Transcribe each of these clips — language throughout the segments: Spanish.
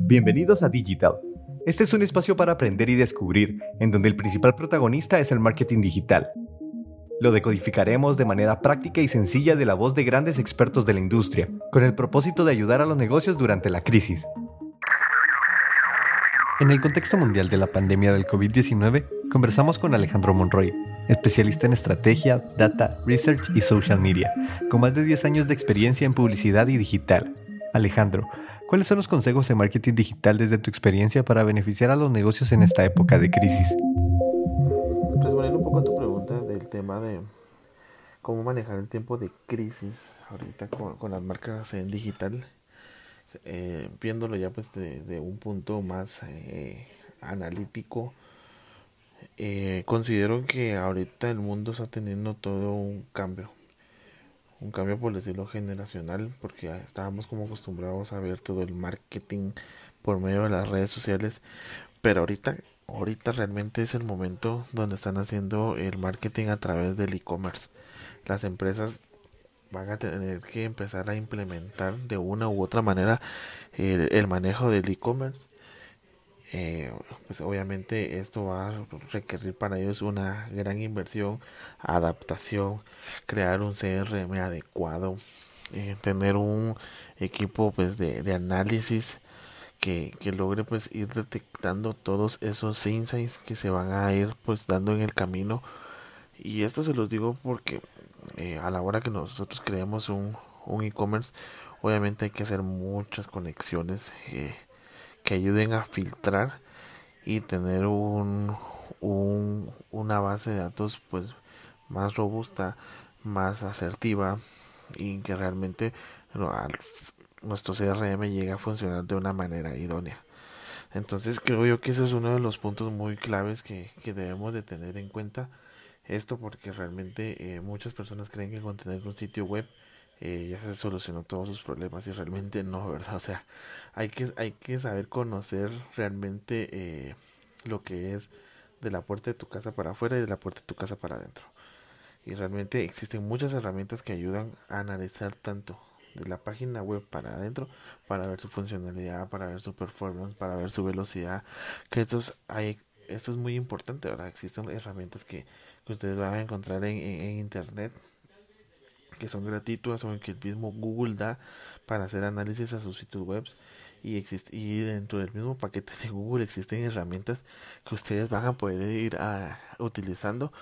Bienvenidos a Digital. Este es un espacio para aprender y descubrir, en donde el principal protagonista es el marketing digital. Lo decodificaremos de manera práctica y sencilla de la voz de grandes expertos de la industria, con el propósito de ayudar a los negocios durante la crisis. En el contexto mundial de la pandemia del COVID-19, conversamos con Alejandro Monroy, especialista en estrategia, data, research y social media, con más de 10 años de experiencia en publicidad y digital. Alejandro, ¿cuáles son los consejos de marketing digital desde tu experiencia para beneficiar a los negocios en esta época de crisis? Respondiendo un poco a tu pregunta del tema de cómo manejar el tiempo de crisis ahorita con, las marcas en digital, eh, viéndolo ya pues de, un punto más eh, analítico, eh, considero que ahorita el mundo está teniendo todo un cambio un cambio por decirlo generacional porque estábamos como acostumbrados a ver todo el marketing por medio de las redes sociales pero ahorita ahorita realmente es el momento donde están haciendo el marketing a través del e-commerce. Las empresas van a tener que empezar a implementar de una u otra manera el manejo del e-commerce eh, pues obviamente esto va a requerir para ellos una gran inversión, adaptación, crear un CRM adecuado, eh, tener un equipo pues de, análisis que, que, logre pues ir detectando todos esos insights que se van a ir pues dando en el camino. Y esto se los digo porque eh, a la hora que nosotros creemos un, un e-commerce obviamente hay que hacer muchas conexiones eh, que ayuden a filtrar y tener un, un, una base de datos pues más robusta, más asertiva y que realmente nuestro CRM llegue a funcionar de una manera idónea. Entonces creo yo que ese es uno de los puntos muy claves que, que debemos de tener en cuenta. Esto porque realmente eh, muchas personas creen que con tener un sitio web eh, ya se solucionó todos sus problemas y realmente no, ¿verdad? O sea, hay que, hay que saber conocer realmente eh, lo que es de la puerta de tu casa para afuera y de la puerta de tu casa para adentro. Y realmente existen muchas herramientas que ayudan a analizar tanto de la página web para adentro para ver su funcionalidad, para ver su performance, para ver su velocidad. Que esto es, hay, esto es muy importante, ¿verdad? Existen herramientas que, que ustedes van a encontrar en, en internet que son gratuitas o que el mismo Google da para hacer análisis a sus sitios web y y dentro del mismo paquete de Google existen herramientas que ustedes van a poder ir a, utilizando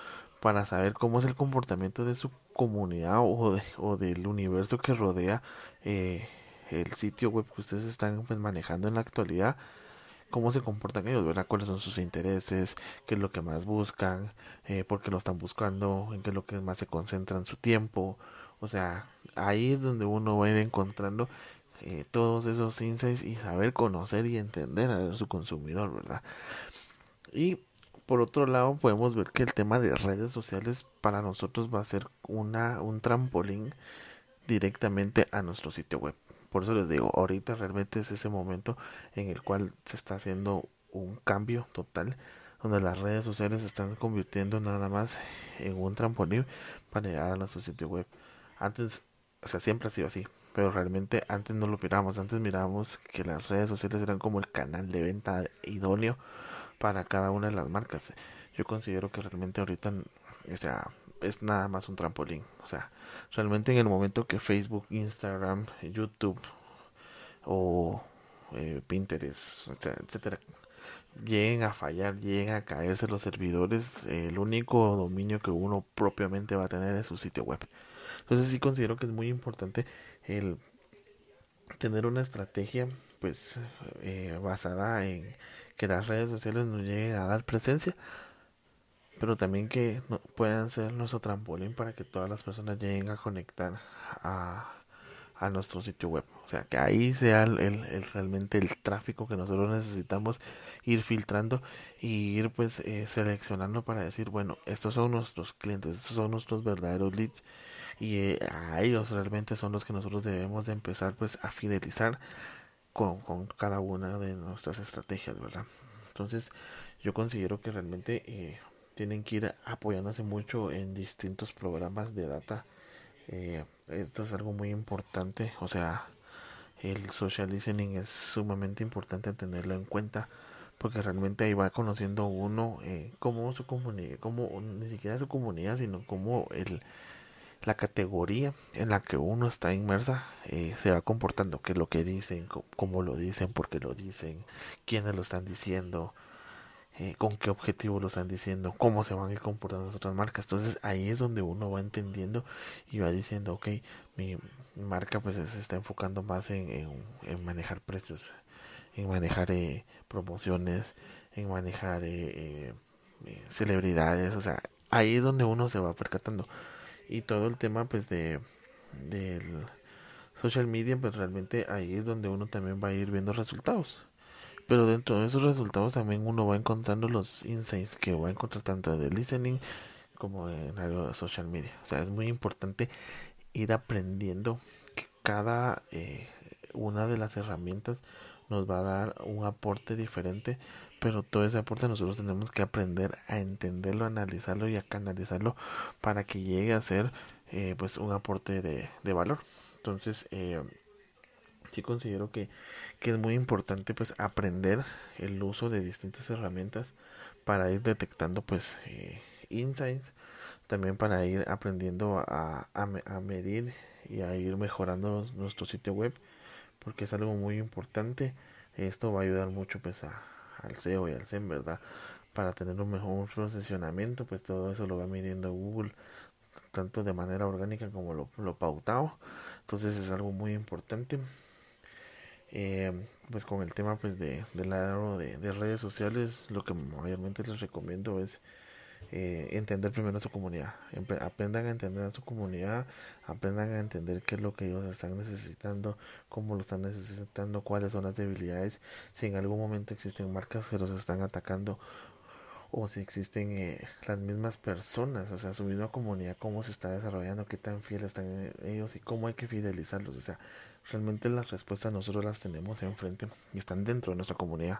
para saber cómo es el comportamiento de su comunidad o, de, o del universo que rodea eh, el sitio web que ustedes están pues, manejando en la actualidad cómo se comportan ellos, ¿verdad? cuáles son sus intereses, qué es lo que más buscan, eh, por qué lo están buscando, en qué es lo que más se concentran su tiempo, o sea, ahí es donde uno va a ir encontrando eh, todos esos insights y saber conocer y entender a su consumidor, ¿verdad? Y por otro lado, podemos ver que el tema de redes sociales para nosotros va a ser una, un trampolín directamente a nuestro sitio web. Por eso les digo, ahorita realmente es ese momento en el cual se está haciendo un cambio total, donde las redes sociales se están convirtiendo nada más en un trampolín para llegar a nuestro sitio web. Antes, o sea, siempre ha sido así, pero realmente antes no lo mirábamos, antes mirábamos que las redes sociales eran como el canal de venta idóneo para cada una de las marcas. Yo considero que realmente ahorita, o es nada más un trampolín. O sea, realmente en el momento que Facebook, Instagram, YouTube o eh, Pinterest, etcétera, lleguen a fallar, lleguen a caerse los servidores, el único dominio que uno propiamente va a tener es su sitio web. Entonces sí considero que es muy importante el tener una estrategia pues eh, basada en que las redes sociales nos lleguen a dar presencia pero también que puedan ser nuestro trampolín para que todas las personas lleguen a conectar a, a nuestro sitio web. O sea, que ahí sea el, el, realmente el tráfico que nosotros necesitamos ir filtrando y ir pues eh, seleccionando para decir, bueno, estos son nuestros clientes, estos son nuestros verdaderos leads y eh, a ellos realmente son los que nosotros debemos de empezar pues a fidelizar con, con cada una de nuestras estrategias, ¿verdad? Entonces yo considero que realmente eh, tienen que ir apoyándose mucho en distintos programas de data. Eh, esto es algo muy importante, o sea, el social listening es sumamente importante tenerlo en cuenta porque realmente ahí va conociendo uno eh, cómo su comunidad, cómo ni siquiera su comunidad, sino cómo el, la categoría en la que uno está inmersa eh, se va comportando, qué es lo que dicen, cómo lo dicen, por qué lo dicen, quiénes lo están diciendo, eh, con qué objetivo lo están diciendo, cómo se van a ir comportando las otras marcas. Entonces ahí es donde uno va entendiendo y va diciendo, ok, mi marca pues se está enfocando más en, en, manejar precios, en manejar eh, promociones, en manejar celebridades, o sea, ahí es donde uno se va percatando. Y todo el tema pues de del social media pues realmente ahí es donde uno también va a ir viendo resultados pero dentro de esos resultados también uno va encontrando los insights que va a encontrar tanto de listening como en algo de social media o sea es muy importante ir aprendiendo que cada eh, una de las herramientas nos va a dar un aporte diferente pero todo ese aporte nosotros tenemos que aprender a entenderlo, analizarlo y a canalizarlo para que llegue a ser eh, pues un aporte de, de valor. Entonces, eh, sí considero que, que es muy importante pues aprender el uso de distintas herramientas para ir detectando pues eh, insights, también para ir aprendiendo a, a, medir y a ir mejorando nuestro sitio web porque es algo muy importante esto va a ayudar mucho pues a, al SEO y al SEM, ¿verdad? Para tener un mejor posicionamiento, pues todo eso lo va midiendo Google, tanto de manera orgánica como lo, lo pautado. Entonces es algo muy importante. Eh, pues con el tema pues de, del lado de, de redes sociales, lo que mayormente les recomiendo es eh, entender primero a su comunidad. Aprendan a entender a su comunidad, aprendan a entender qué es lo que ellos están necesitando, cómo lo están necesitando, cuáles son las debilidades, si en algún momento existen marcas que los están atacando o si existen eh, las mismas personas, o sea, su misma comunidad, cómo se está desarrollando, qué tan fieles están ellos y cómo hay que fidelizarlos. O sea, realmente las respuestas nosotros las tenemos enfrente y están dentro de nuestra comunidad.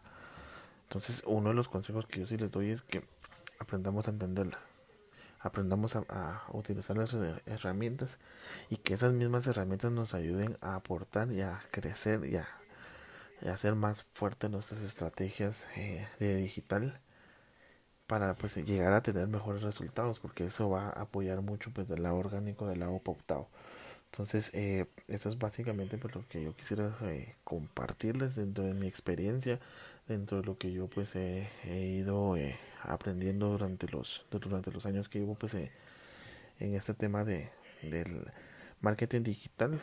Entonces, uno de los consejos que yo sí les doy es que aprendamos a entenderla, aprendamos a, utilizar las herramientas y que esas mismas herramientas nos ayuden a aportar y a crecer y a, hacer más fuertes nuestras estrategias eh, de digital para pues llegar a tener mejores resultados porque eso va a apoyar mucho pues del lado orgánico del lado pautado entonces eh, eso es básicamente pues lo que yo quisiera eh, compartirles dentro de mi experiencia dentro de lo que yo pues he, ido eh, aprendiendo durante los durante los años que llevo pues en este tema de del marketing digital.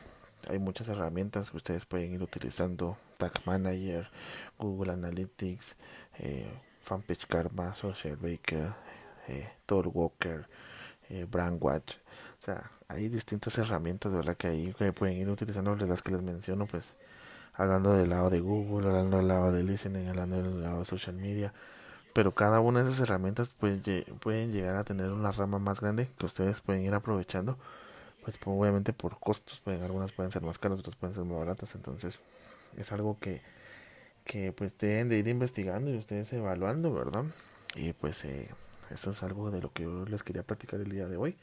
Hay muchas herramientas que ustedes pueden ir utilizando Tag Manager Google Analytics Fanpage Karma Social Baker eh, Walker eh, Brandwatch o sea hay distintas herramientas verdad que ahí que pueden ir utilizando las que les menciono pues hablando del lado de Google, hablando del lado de listening, hablando del lado de social media. Pero cada una de esas herramientas pues, pueden llegar a tener una rama más grande que ustedes pueden ir aprovechando. Pues obviamente por costos, pueden, algunas pueden ser más caras, otras pueden ser más baratas. Entonces es algo que, que pues deben de ir investigando y ustedes evaluando, ¿verdad? Y pues eh, eso es algo de lo que yo les quería platicar el día de hoy.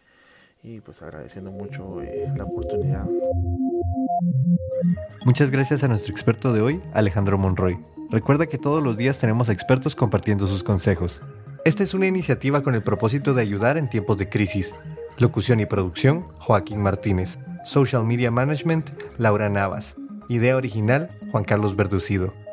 Y pues agradeciendo mucho eh, la oportunidad. Muchas gracias a nuestro experto de hoy, Alejandro Monroy. Recuerda que todos los días tenemos expertos compartiendo sus consejos. Esta es una iniciativa con el propósito de ayudar en tiempos de crisis. Locución y producción, Joaquín Martínez. Social Media Management, Laura Navas. Idea original, Juan Carlos Verducido.